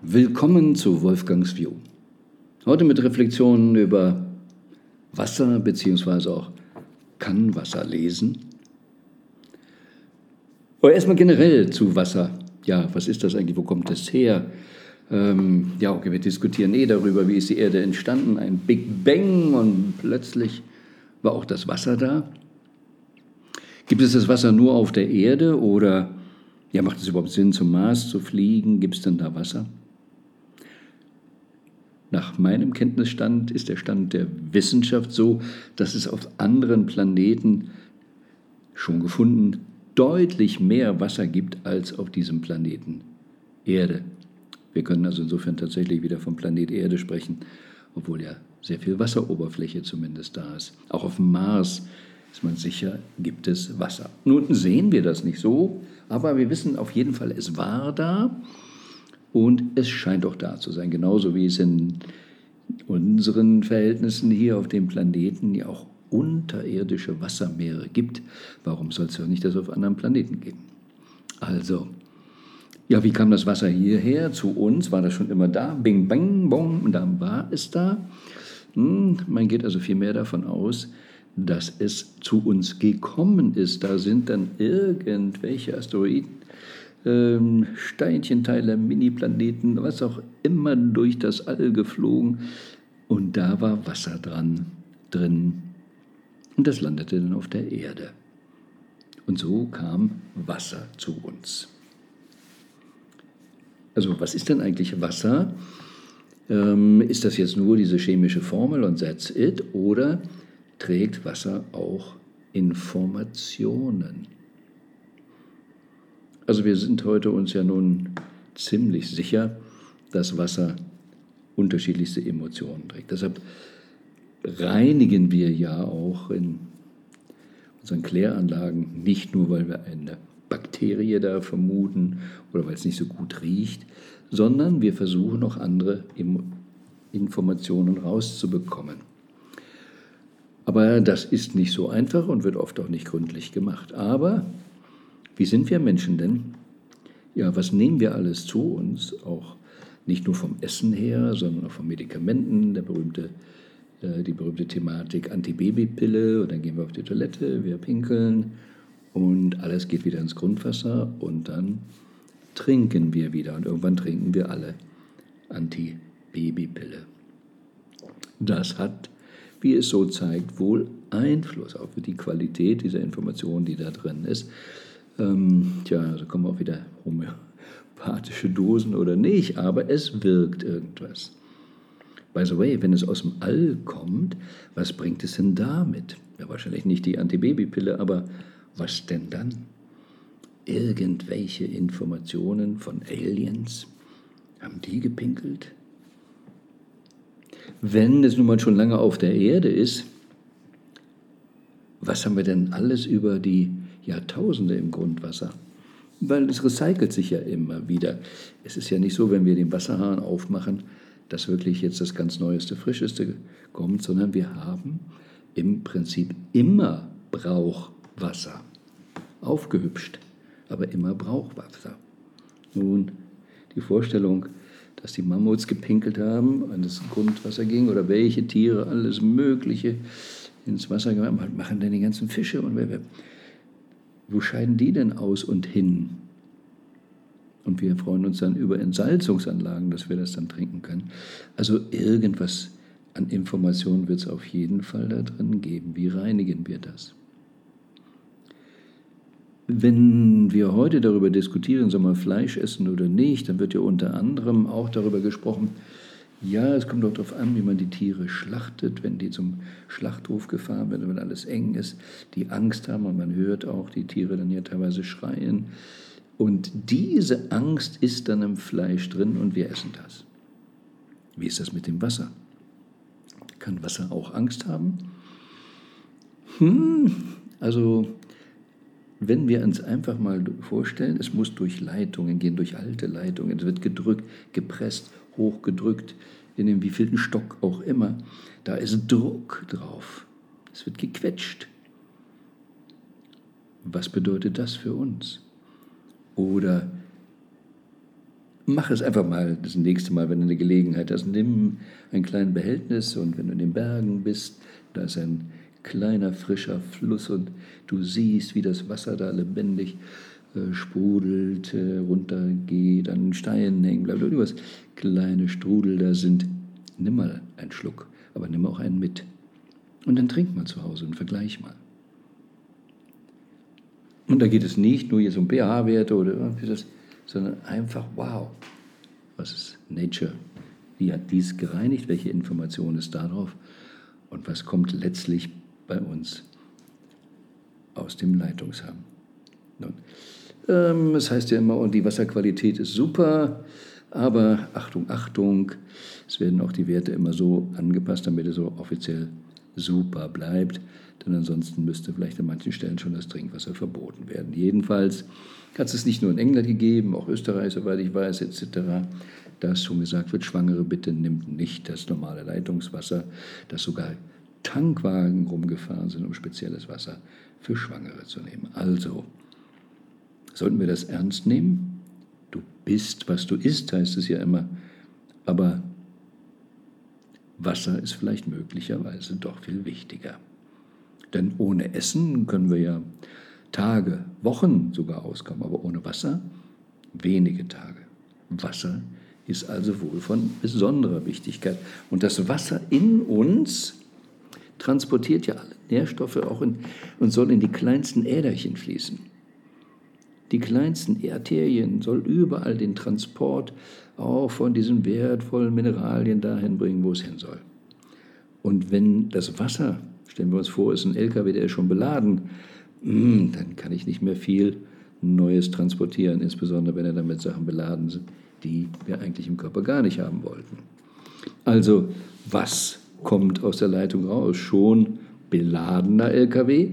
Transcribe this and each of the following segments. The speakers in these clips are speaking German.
Willkommen zu Wolfgangs View. Heute mit Reflexionen über Wasser bzw. auch kann Wasser lesen. Aber erstmal generell zu Wasser. Ja, was ist das eigentlich? Wo kommt es her? Ähm, ja, okay, wir diskutieren eh darüber, wie ist die Erde entstanden. Ein Big Bang und plötzlich war auch das Wasser da. Gibt es das Wasser nur auf der Erde oder ja, macht es überhaupt Sinn, zum Mars zu fliegen? Gibt es denn da Wasser? Nach meinem Kenntnisstand ist der Stand der Wissenschaft so, dass es auf anderen Planeten schon gefunden deutlich mehr Wasser gibt als auf diesem Planeten Erde. Wir können also insofern tatsächlich wieder vom Planet Erde sprechen, obwohl ja sehr viel Wasseroberfläche zumindest da ist. Auch auf dem Mars ist man sicher, gibt es Wasser. Nun sehen wir das nicht so, aber wir wissen auf jeden Fall, es war da und es scheint auch da zu sein, genauso wie es in unseren Verhältnissen hier auf dem Planeten ja auch unterirdische Wassermeere gibt. Warum soll es ja nicht das auf anderen Planeten geben? Also, ja, wie kam das Wasser hierher zu uns? War das schon immer da? Bing, bang, bong, und dann war es da. Hm, man geht also vielmehr davon aus, dass es zu uns gekommen ist. Da sind dann irgendwelche Asteroiden ähm, Steinchenteile, Mini-Planeten, was auch immer durch das All geflogen. Und da war Wasser dran, drin. Und das landete dann auf der Erde. Und so kam Wasser zu uns. Also was ist denn eigentlich Wasser? Ähm, ist das jetzt nur diese chemische Formel und that's it? Oder trägt Wasser auch Informationen? Also wir sind heute uns ja nun ziemlich sicher, dass Wasser unterschiedlichste Emotionen trägt. Deshalb reinigen wir ja auch in unseren Kläranlagen nicht nur, weil wir eine Bakterie da vermuten oder weil es nicht so gut riecht, sondern wir versuchen auch andere Informationen rauszubekommen. Aber das ist nicht so einfach und wird oft auch nicht gründlich gemacht. Aber wie sind wir Menschen denn? Ja, was nehmen wir alles zu uns? Auch nicht nur vom Essen her, sondern auch von Medikamenten, der berühmte, äh, die berühmte Thematik Antibabypille und dann gehen wir auf die Toilette, wir pinkeln und alles geht wieder ins Grundwasser und dann trinken wir wieder und irgendwann trinken wir alle Antibabypille. Das hat, wie es so zeigt, wohl Einfluss auf die Qualität dieser Information, die da drin ist. Ähm, tja, also kommen auch wieder homöopathische Dosen oder nicht, aber es wirkt irgendwas. By the way, wenn es aus dem All kommt, was bringt es denn damit? Ja, wahrscheinlich nicht die Antibabypille, aber was denn dann? Irgendwelche Informationen von Aliens? Haben die gepinkelt? Wenn es nun mal schon lange auf der Erde ist, was haben wir denn alles über die Jahrtausende im Grundwasser. Weil es recycelt sich ja immer wieder. Es ist ja nicht so, wenn wir den Wasserhahn aufmachen, dass wirklich jetzt das ganz Neueste, Frischeste kommt, sondern wir haben im Prinzip immer Brauchwasser. Aufgehübscht, aber immer Brauchwasser. Nun, die Vorstellung, dass die Mammuts gepinkelt haben, an das Grundwasser ging oder welche Tiere alles Mögliche ins Wasser gemacht haben, machen denn die ganzen Fische und wer, wer wo scheiden die denn aus und hin? Und wir freuen uns dann über Entsalzungsanlagen, dass wir das dann trinken können. Also irgendwas an Informationen wird es auf jeden Fall da drin geben. Wie reinigen wir das? Wenn wir heute darüber diskutieren, soll man Fleisch essen oder nicht, dann wird ja unter anderem auch darüber gesprochen, ja, es kommt auch darauf an, wie man die Tiere schlachtet, wenn die zum Schlachthof gefahren werden, wenn alles eng ist, die Angst haben und man hört auch die Tiere dann ja teilweise schreien. Und diese Angst ist dann im Fleisch drin und wir essen das. Wie ist das mit dem Wasser? Kann Wasser auch Angst haben? Hm, also wenn wir uns einfach mal vorstellen, es muss durch Leitungen gehen, durch alte Leitungen, es wird gedrückt, gepresst, hochgedrückt, in dem wievielten Stock auch immer. Da ist Druck drauf. Es wird gequetscht. Was bedeutet das für uns? Oder mach es einfach mal das nächste Mal, wenn du eine Gelegenheit hast. Nimm ein kleines Behältnis und wenn du in den Bergen bist, da ist ein kleiner frischer Fluss und du siehst, wie das Wasser da lebendig äh, sprudelt, äh, runtergeht, an Steinen hängen bleibt, irgendwas kleine Strudel da sind. Nimm mal einen Schluck, aber nimm auch einen mit. Und dann trink mal zu Hause und vergleich mal. Und da geht es nicht nur jetzt um pH-Werte oder das, sondern einfach, wow, was ist Nature? Wie hat dies gereinigt? Welche Information ist darauf? Und was kommt letztlich bei uns aus dem Leitungshang? Nun, ähm, das heißt ja immer, die Wasserqualität ist super, aber Achtung, Achtung, es werden auch die Werte immer so angepasst, damit es so offiziell super bleibt. Denn ansonsten müsste vielleicht an manchen Stellen schon das Trinkwasser verboten werden. Jedenfalls hat es nicht nur in England gegeben, auch Österreich, soweit ich weiß, etc., dass schon gesagt wird, Schwangere bitte nimmt nicht das normale Leitungswasser, dass sogar Tankwagen rumgefahren sind, um spezielles Wasser für Schwangere zu nehmen. Also, sollten wir das ernst nehmen? Du bist, was du isst, heißt es ja immer. Aber Wasser ist vielleicht möglicherweise doch viel wichtiger. Denn ohne Essen können wir ja Tage, Wochen sogar auskommen, aber ohne Wasser wenige Tage. Wasser ist also wohl von besonderer Wichtigkeit. Und das Wasser in uns transportiert ja alle Nährstoffe auch in, und soll in die kleinsten Äderchen fließen. Die kleinsten Arterien soll überall den Transport auch von diesen wertvollen Mineralien dahin bringen, wo es hin soll. Und wenn das Wasser, stellen wir uns vor, ist ein LKW, der ist schon beladen, hm, dann kann ich nicht mehr viel Neues transportieren, insbesondere wenn er damit Sachen beladen sind, die wir eigentlich im Körper gar nicht haben wollten. Also, was kommt aus der Leitung raus? Schon beladener LKW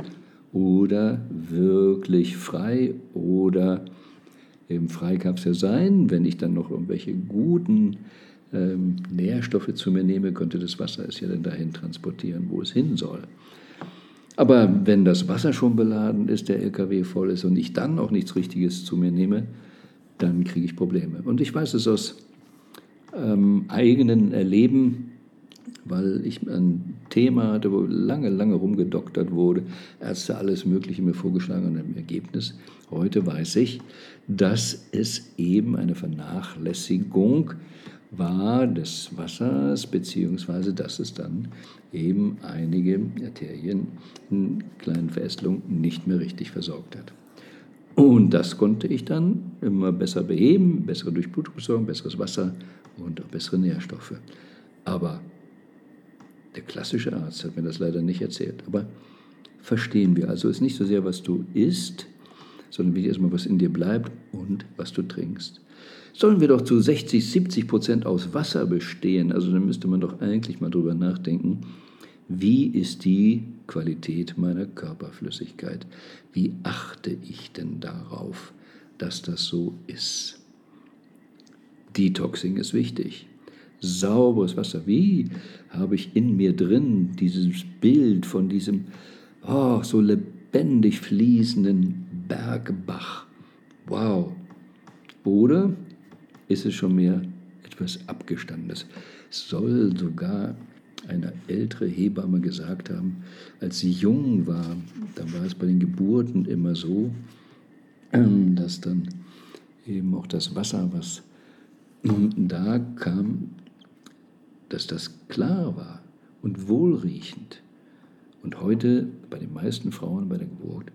oder wirklich frei oder eben frei kann es ja sein, wenn ich dann noch irgendwelche guten ähm, Nährstoffe zu mir nehme, könnte das Wasser es ja dann dahin transportieren, wo es hin soll. Aber wenn das Wasser schon beladen ist, der LKW voll ist und ich dann auch nichts Richtiges zu mir nehme, dann kriege ich Probleme. Und ich weiß es aus ähm, eigenen Erleben, weil ich ein Thema hatte, wo lange, lange rumgedoktert wurde, Ärzte alles Mögliche mir vorgeschlagen und im Ergebnis, heute weiß ich, dass es eben eine Vernachlässigung war des Wassers, beziehungsweise dass es dann eben einige Arterien in kleinen Verästelungen nicht mehr richtig versorgt hat. Und das konnte ich dann immer besser beheben, bessere Durchblutungsversorgung, besseres Wasser und auch bessere Nährstoffe. Aber der klassische Arzt hat mir das leider nicht erzählt. Aber verstehen wir. Also ist nicht so sehr, was du isst, sondern wichtig erstmal, was in dir bleibt und was du trinkst. Sollen wir doch zu 60, 70 Prozent aus Wasser bestehen, also dann müsste man doch eigentlich mal drüber nachdenken, wie ist die Qualität meiner Körperflüssigkeit? Wie achte ich denn darauf, dass das so ist? Detoxing ist wichtig sauberes Wasser. Wie habe ich in mir drin dieses Bild von diesem oh, so lebendig fließenden Bergbach? Wow. Oder ist es schon mehr etwas Abgestandenes? Soll sogar eine ältere Hebamme gesagt haben, als sie jung war, da war es bei den Geburten immer so, ähm, dass dann eben auch das Wasser, was da kam, dass das klar war und wohlriechend. Und heute bei den meisten Frauen bei der Geburt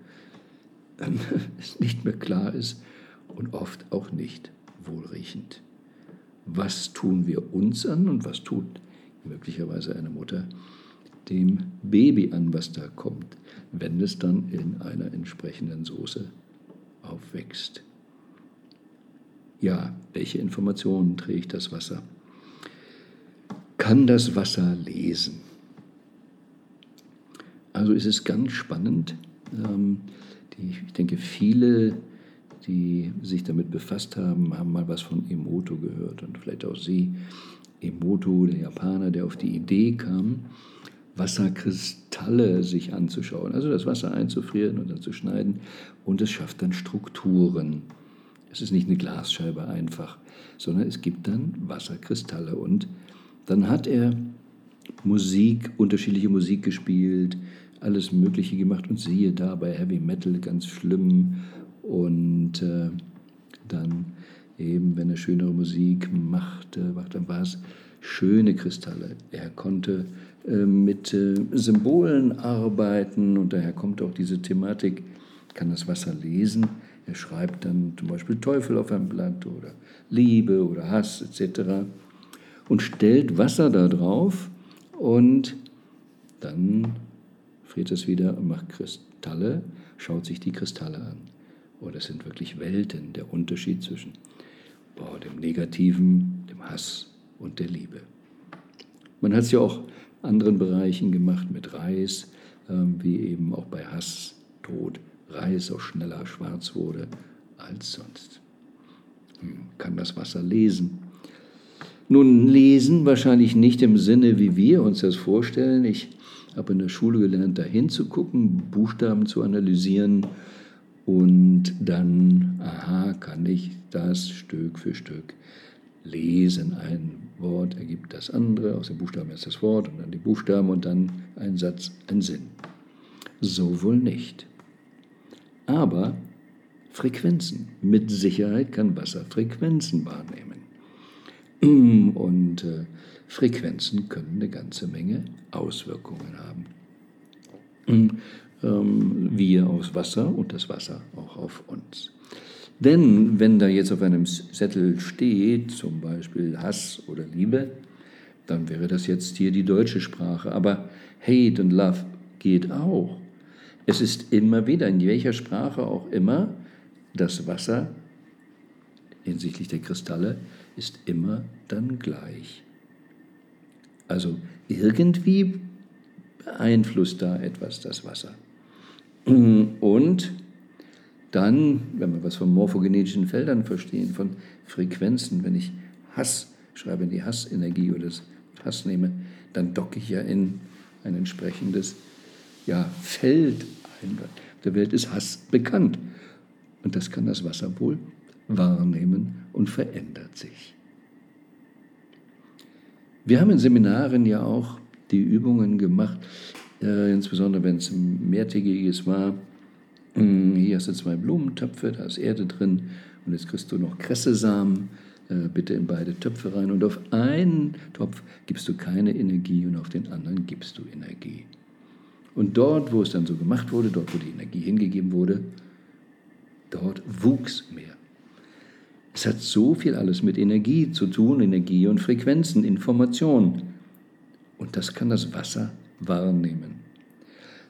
es nicht mehr klar ist und oft auch nicht wohlriechend. Was tun wir uns an und was tut möglicherweise eine Mutter dem Baby an, was da kommt, wenn es dann in einer entsprechenden Soße aufwächst? Ja, welche Informationen trägt das Wasser? Kann das Wasser lesen. Also ist es ganz spannend. Ähm, ich denke, viele, die sich damit befasst haben, haben mal was von Emoto gehört und vielleicht auch Sie. Emoto, der Japaner, der auf die Idee kam, Wasserkristalle sich anzuschauen, also das Wasser einzufrieren und dann zu schneiden und es schafft dann Strukturen Es ist nicht eine Glasscheibe einfach, sondern es gibt dann Wasserkristalle. Und dann hat er Musik, unterschiedliche Musik gespielt, alles Mögliche gemacht und siehe da bei Heavy Metal ganz schlimm. Und äh, dann eben, wenn er schönere Musik machte, dann war es schöne Kristalle. Er konnte äh, mit äh, Symbolen arbeiten und daher kommt auch diese Thematik, kann das Wasser lesen. Er schreibt dann zum Beispiel Teufel auf ein Blatt oder Liebe oder Hass etc. und stellt Wasser da drauf und dann friert es wieder und macht Kristalle, schaut sich die Kristalle an. Oh, das sind wirklich Welten, der Unterschied zwischen oh, dem Negativen, dem Hass und der Liebe. Man hat es ja auch in anderen Bereichen gemacht mit Reis, ähm, wie eben auch bei Hass, Tod, Reis auch schneller schwarz wurde als sonst. Hm, kann das Wasser lesen? Nun, lesen wahrscheinlich nicht im Sinne, wie wir uns das vorstellen. Ich habe in der Schule gelernt, da hinzugucken, Buchstaben zu analysieren und dann, aha, kann ich das Stück für Stück lesen. Ein Wort ergibt das andere, aus den Buchstaben erst das Wort und dann die Buchstaben und dann ein Satz, ein Sinn. So wohl nicht. Aber Frequenzen. Mit Sicherheit kann Wasser Frequenzen wahrnehmen. Und äh, Frequenzen können eine ganze Menge Auswirkungen haben. Ähm, wir aus Wasser und das Wasser auch auf uns. Denn wenn da jetzt auf einem Zettel steht, zum Beispiel Hass oder Liebe, dann wäre das jetzt hier die deutsche Sprache. Aber Hate und Love geht auch. Es ist immer wieder, in welcher Sprache auch immer, das Wasser hinsichtlich der Kristalle ist immer dann gleich. Also irgendwie beeinflusst da etwas das Wasser. Und dann, wenn wir was von morphogenetischen Feldern verstehen, von Frequenzen, wenn ich Hass schreibe, in die Hassenergie oder das Hass nehme, dann docke ich ja in ein entsprechendes ja, Feld ein. Der Welt ist Hass bekannt. Und das kann das Wasser wohl wahrnehmen und verändert sich. Wir haben in Seminaren ja auch die Übungen gemacht, äh, insbesondere wenn es mehrtägiges war. Hm, hier hast du zwei Blumentöpfe, da ist Erde drin und jetzt kriegst du noch Kressesamen. Äh, bitte in beide Töpfe rein und auf einen Topf gibst du keine Energie und auf den anderen gibst du Energie. Und dort, wo es dann so gemacht wurde, dort, wo die Energie hingegeben wurde, dort wuchs mehr. Es hat so viel alles mit Energie zu tun, Energie und Frequenzen, Information. Und das kann das Wasser wahrnehmen.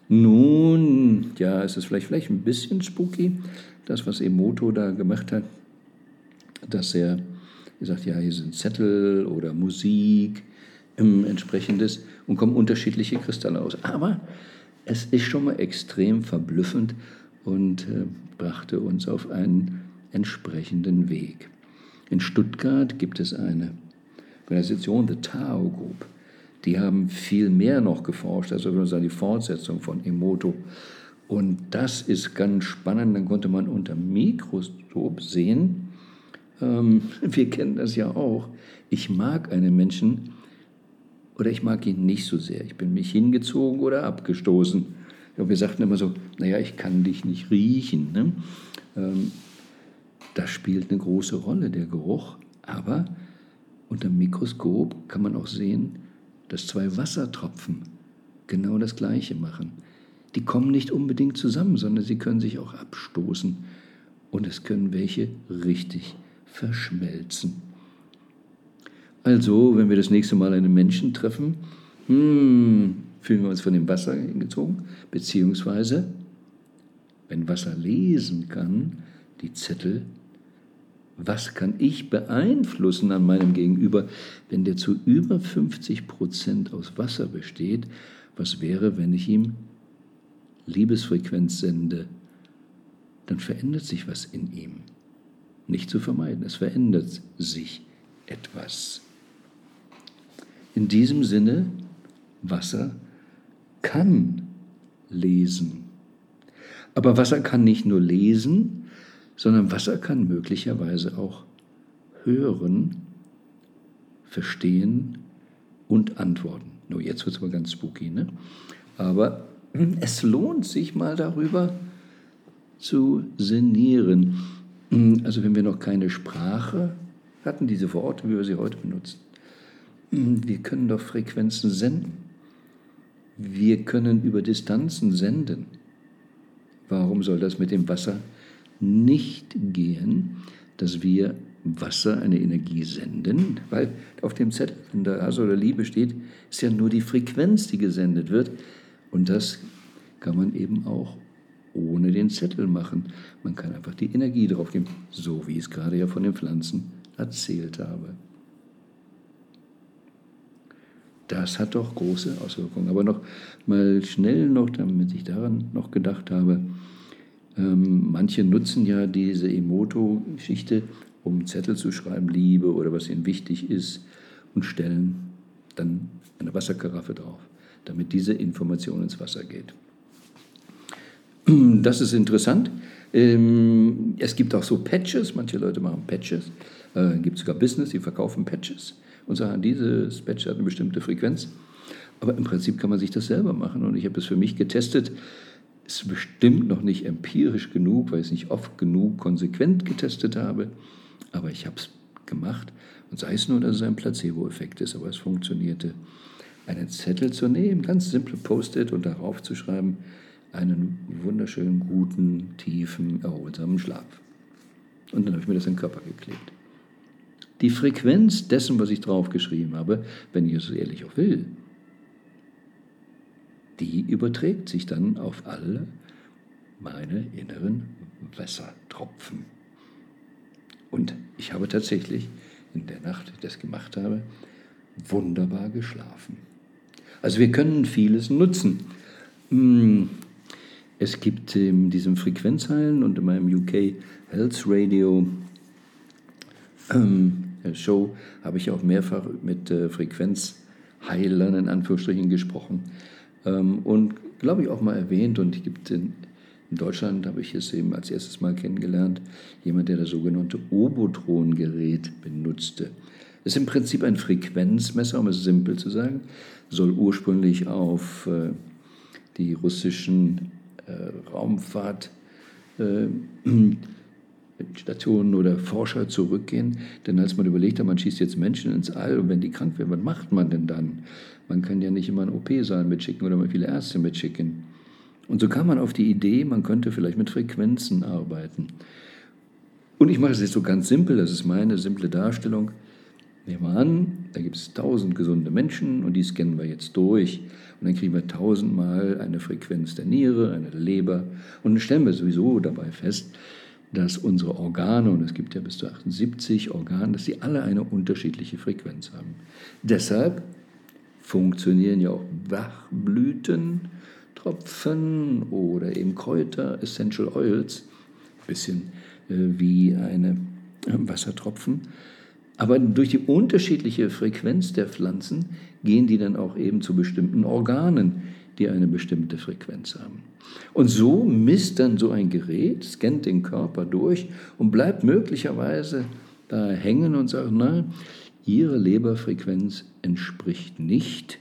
Nun, ja, es ist vielleicht, vielleicht ein bisschen spooky, das, was Emoto da gemacht hat, dass er gesagt, ja, hier sind Zettel oder Musik, ähm, entsprechendes und kommen unterschiedliche Kristalle aus. Aber es ist schon mal extrem verblüffend und äh, brachte uns auf einen entsprechenden Weg. In Stuttgart gibt es eine Organisation, The Tao Group. Die haben viel mehr noch geforscht, also sagen, die Fortsetzung von Emoto. Und das ist ganz spannend. Dann konnte man unter Mikroskop sehen, ähm, wir kennen das ja auch, ich mag einen Menschen, oder ich mag ihn nicht so sehr. Ich bin mich hingezogen oder abgestoßen. Ja, wir sagten immer so, naja, ich kann dich nicht riechen. Ne? Ähm, das spielt eine große Rolle, der Geruch. Aber unter dem Mikroskop kann man auch sehen, dass zwei Wassertropfen genau das Gleiche machen. Die kommen nicht unbedingt zusammen, sondern sie können sich auch abstoßen. Und es können welche richtig verschmelzen. Also, wenn wir das nächste Mal einen Menschen treffen, hmm, fühlen wir uns von dem Wasser hingezogen, beziehungsweise, wenn Wasser lesen kann, die Zettel, was kann ich beeinflussen an meinem Gegenüber, wenn der zu über 50 Prozent aus Wasser besteht? Was wäre, wenn ich ihm Liebesfrequenz sende? Dann verändert sich was in ihm. Nicht zu vermeiden, es verändert sich etwas. In diesem Sinne, Wasser kann lesen. Aber Wasser kann nicht nur lesen, sondern Wasser kann möglicherweise auch hören, verstehen und antworten. Nur jetzt wird es mal ganz spooky, ne? Aber es lohnt sich mal darüber zu sinnieren. Also wenn wir noch keine Sprache hatten, diese Worte, wie wir sie heute benutzen, wir können doch Frequenzen senden. Wir können über Distanzen senden. Warum soll das mit dem Wasser nicht gehen, dass wir Wasser eine Energie senden? Weil auf dem Zettel, wenn da Hass oder Liebe steht, ist ja nur die Frequenz, die gesendet wird. Und das kann man eben auch ohne den Zettel machen. Man kann einfach die Energie drauf geben, so wie ich es gerade ja von den Pflanzen erzählt habe. Das hat doch große Auswirkungen. Aber noch mal schnell noch, damit ich daran noch gedacht habe, ähm, manche nutzen ja diese Emoto-Geschichte, um Zettel zu schreiben, Liebe oder was ihnen wichtig ist, und stellen dann eine Wasserkaraffe drauf, damit diese Information ins Wasser geht. Das ist interessant. Ähm, es gibt auch so Patches, manche Leute machen Patches. Es äh, gibt sogar Business, die verkaufen Patches und sagen, dieses Patch hat eine bestimmte Frequenz. Aber im Prinzip kann man sich das selber machen und ich habe es für mich getestet. Ist bestimmt noch nicht empirisch genug, weil ich es nicht oft genug konsequent getestet habe, aber ich habe es gemacht und sei es nur, dass es ein Placebo-Effekt ist, aber es funktionierte. Einen Zettel zu nehmen, ganz simple Post-it und darauf zu schreiben, einen wunderschönen, guten, tiefen, erholsamen Schlaf. Und dann habe ich mir das in den Körper geklebt. Die Frequenz dessen, was ich draufgeschrieben habe, wenn ich es ehrlich auch will, die überträgt sich dann auf alle meine inneren Wassertropfen. Und ich habe tatsächlich in der Nacht, die ich das gemacht habe, wunderbar geschlafen. Also wir können vieles nutzen. Hm, es gibt in diesem Frequenzheilen und in meinem UK Health Radio ähm, Show habe ich auch mehrfach mit äh, Frequenzheilern in Anführungsstrichen gesprochen und glaube ich auch mal erwähnt und gibt in, in Deutschland habe ich es eben als erstes Mal kennengelernt, jemand, der das sogenannte Obotron-Gerät benutzte. Es ist im Prinzip ein Frequenzmesser, um es simpel zu sagen, soll ursprünglich auf äh, die russischen äh, Raumfahrtstationen äh, oder Forscher zurückgehen. Denn als man überlegt hat, man schießt jetzt Menschen ins All und wenn die krank werden, was macht man denn dann? Man kann ja nicht immer einen OP-Saal mitschicken oder mal viele Ärzte mitschicken. Und so kam man auf die Idee, man könnte vielleicht mit Frequenzen arbeiten. Und ich mache es jetzt so ganz simpel, das ist meine simple Darstellung. Nehmen wir an, da gibt es tausend gesunde Menschen und die scannen wir jetzt durch. Und dann kriegen wir tausendmal eine Frequenz der Niere, eine der Leber. Und dann stellen wir sowieso dabei fest, dass unsere Organe, und es gibt ja bis zu 78 Organe, dass sie alle eine unterschiedliche Frequenz haben. Deshalb funktionieren ja auch Bachblütentropfen oder eben Kräuter, Essential Oils, ein bisschen äh, wie eine äh, Wassertropfen. Aber durch die unterschiedliche Frequenz der Pflanzen gehen die dann auch eben zu bestimmten Organen, die eine bestimmte Frequenz haben. Und so misst dann so ein Gerät, scannt den Körper durch und bleibt möglicherweise da hängen und sagt, na, Ihre Leberfrequenz entspricht nicht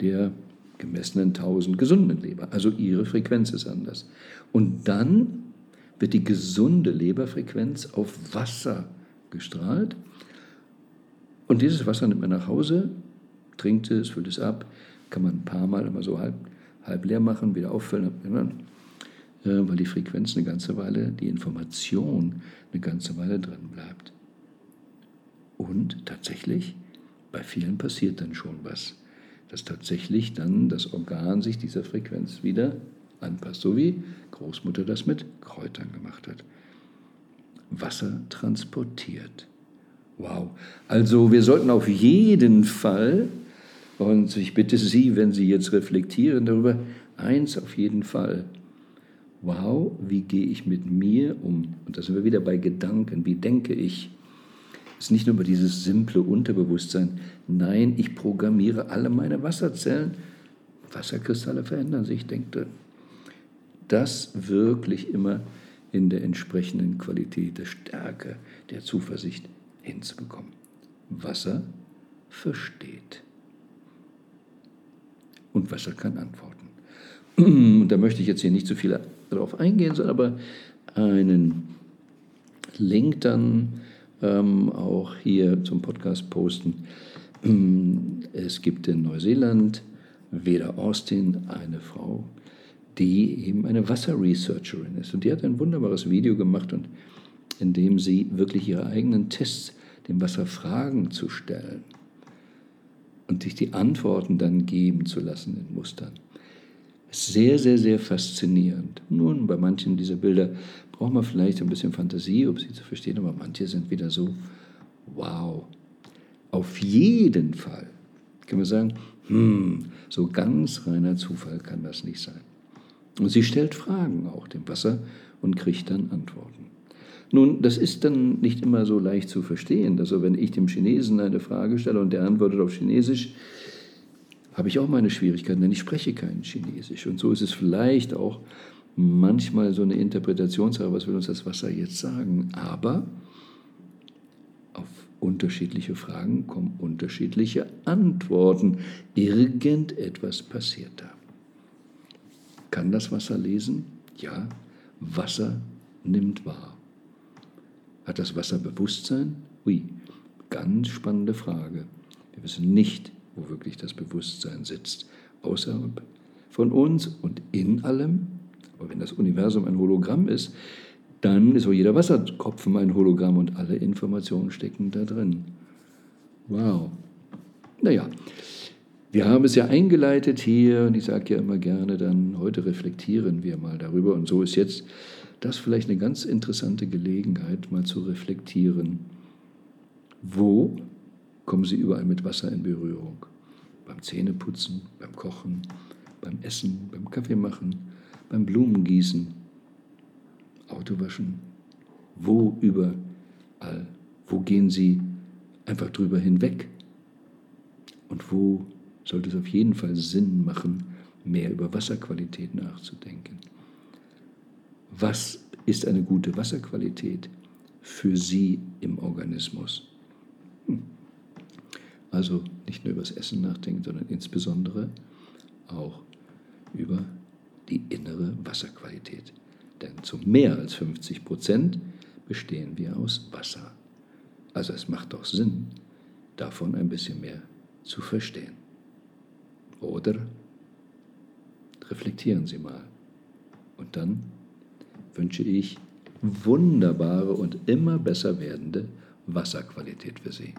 der gemessenen 1000 gesunden Leber. Also Ihre Frequenz ist anders. Und dann wird die gesunde Leberfrequenz auf Wasser gestrahlt. Und dieses Wasser nimmt man nach Hause, trinkt es, füllt es ab, kann man ein paar Mal immer so halb, halb leer machen, wieder auffüllen, äh, weil die Frequenz eine ganze Weile, die Information eine ganze Weile drin bleibt. Und tatsächlich, bei vielen passiert dann schon was, dass tatsächlich dann das Organ sich dieser Frequenz wieder anpasst, so wie Großmutter das mit Kräutern gemacht hat. Wasser transportiert. Wow. Also wir sollten auf jeden Fall, und ich bitte Sie, wenn Sie jetzt reflektieren darüber, eins auf jeden Fall. Wow, wie gehe ich mit mir um? Und da sind wir wieder bei Gedanken. Wie denke ich? Es ist nicht nur über dieses simple Unterbewusstsein. Nein, ich programmiere alle meine Wasserzellen. Wasserkristalle verändern sich, ich denke, das wirklich immer in der entsprechenden Qualität der Stärke, der Zuversicht hinzubekommen. Wasser versteht. Und Wasser kann antworten. Und da möchte ich jetzt hier nicht zu viel darauf eingehen, sondern aber einen Link dann ähm, auch hier zum Podcast posten. Es gibt in Neuseeland Veda Austin eine Frau, die eben eine Wasserresearcherin ist. Und die hat ein wunderbares Video gemacht, und in dem sie wirklich ihre eigenen Tests dem Wasser Fragen zu stellen und sich die Antworten dann geben zu lassen in Mustern. Sehr, sehr, sehr faszinierend. Nun, bei manchen dieser Bilder braucht man vielleicht ein bisschen Fantasie, um sie zu verstehen, aber manche sind wieder so, wow. Auf jeden Fall kann man sagen, hm, so ganz reiner Zufall kann das nicht sein. Und sie stellt Fragen auch dem Wasser und kriegt dann Antworten. Nun, das ist dann nicht immer so leicht zu verstehen. Also wenn ich dem Chinesen eine Frage stelle und der antwortet auf Chinesisch, habe ich auch meine Schwierigkeiten, denn ich spreche kein Chinesisch. Und so ist es vielleicht auch manchmal so eine Interpretationssache, was will uns das Wasser jetzt sagen. Aber auf unterschiedliche Fragen kommen unterschiedliche Antworten. Irgendetwas passiert da. Kann das Wasser lesen? Ja, Wasser nimmt wahr. Hat das Wasser Bewusstsein? Ui, ganz spannende Frage. Wir wissen nicht, wo wirklich das Bewusstsein sitzt, außerhalb von uns und in allem. Aber wenn das Universum ein Hologramm ist, dann ist auch jeder Wasserkopfen ein Hologramm und alle Informationen stecken da drin. Wow. Naja, wir haben es ja eingeleitet hier und ich sage ja immer gerne dann, heute reflektieren wir mal darüber und so ist jetzt das vielleicht eine ganz interessante Gelegenheit, mal zu reflektieren, wo kommen Sie überall mit Wasser in Berührung? Beim Zähneputzen, beim Kochen, beim Essen, beim Kaffeemachen, beim Blumengießen, Autowaschen. Wo überall? Wo gehen Sie einfach drüber hinweg? Und wo sollte es auf jeden Fall Sinn machen, mehr über Wasserqualität nachzudenken? was ist eine gute Wasserqualität für Sie im Organismus. Also nicht nur über das Essen nachdenken, sondern insbesondere auch über die innere Wasserqualität. Denn zu mehr als 50 Prozent bestehen wir aus Wasser. Also es macht doch Sinn, davon ein bisschen mehr zu verstehen. Oder reflektieren Sie mal und dann wünsche ich wunderbare und immer besser werdende Wasserqualität für Sie.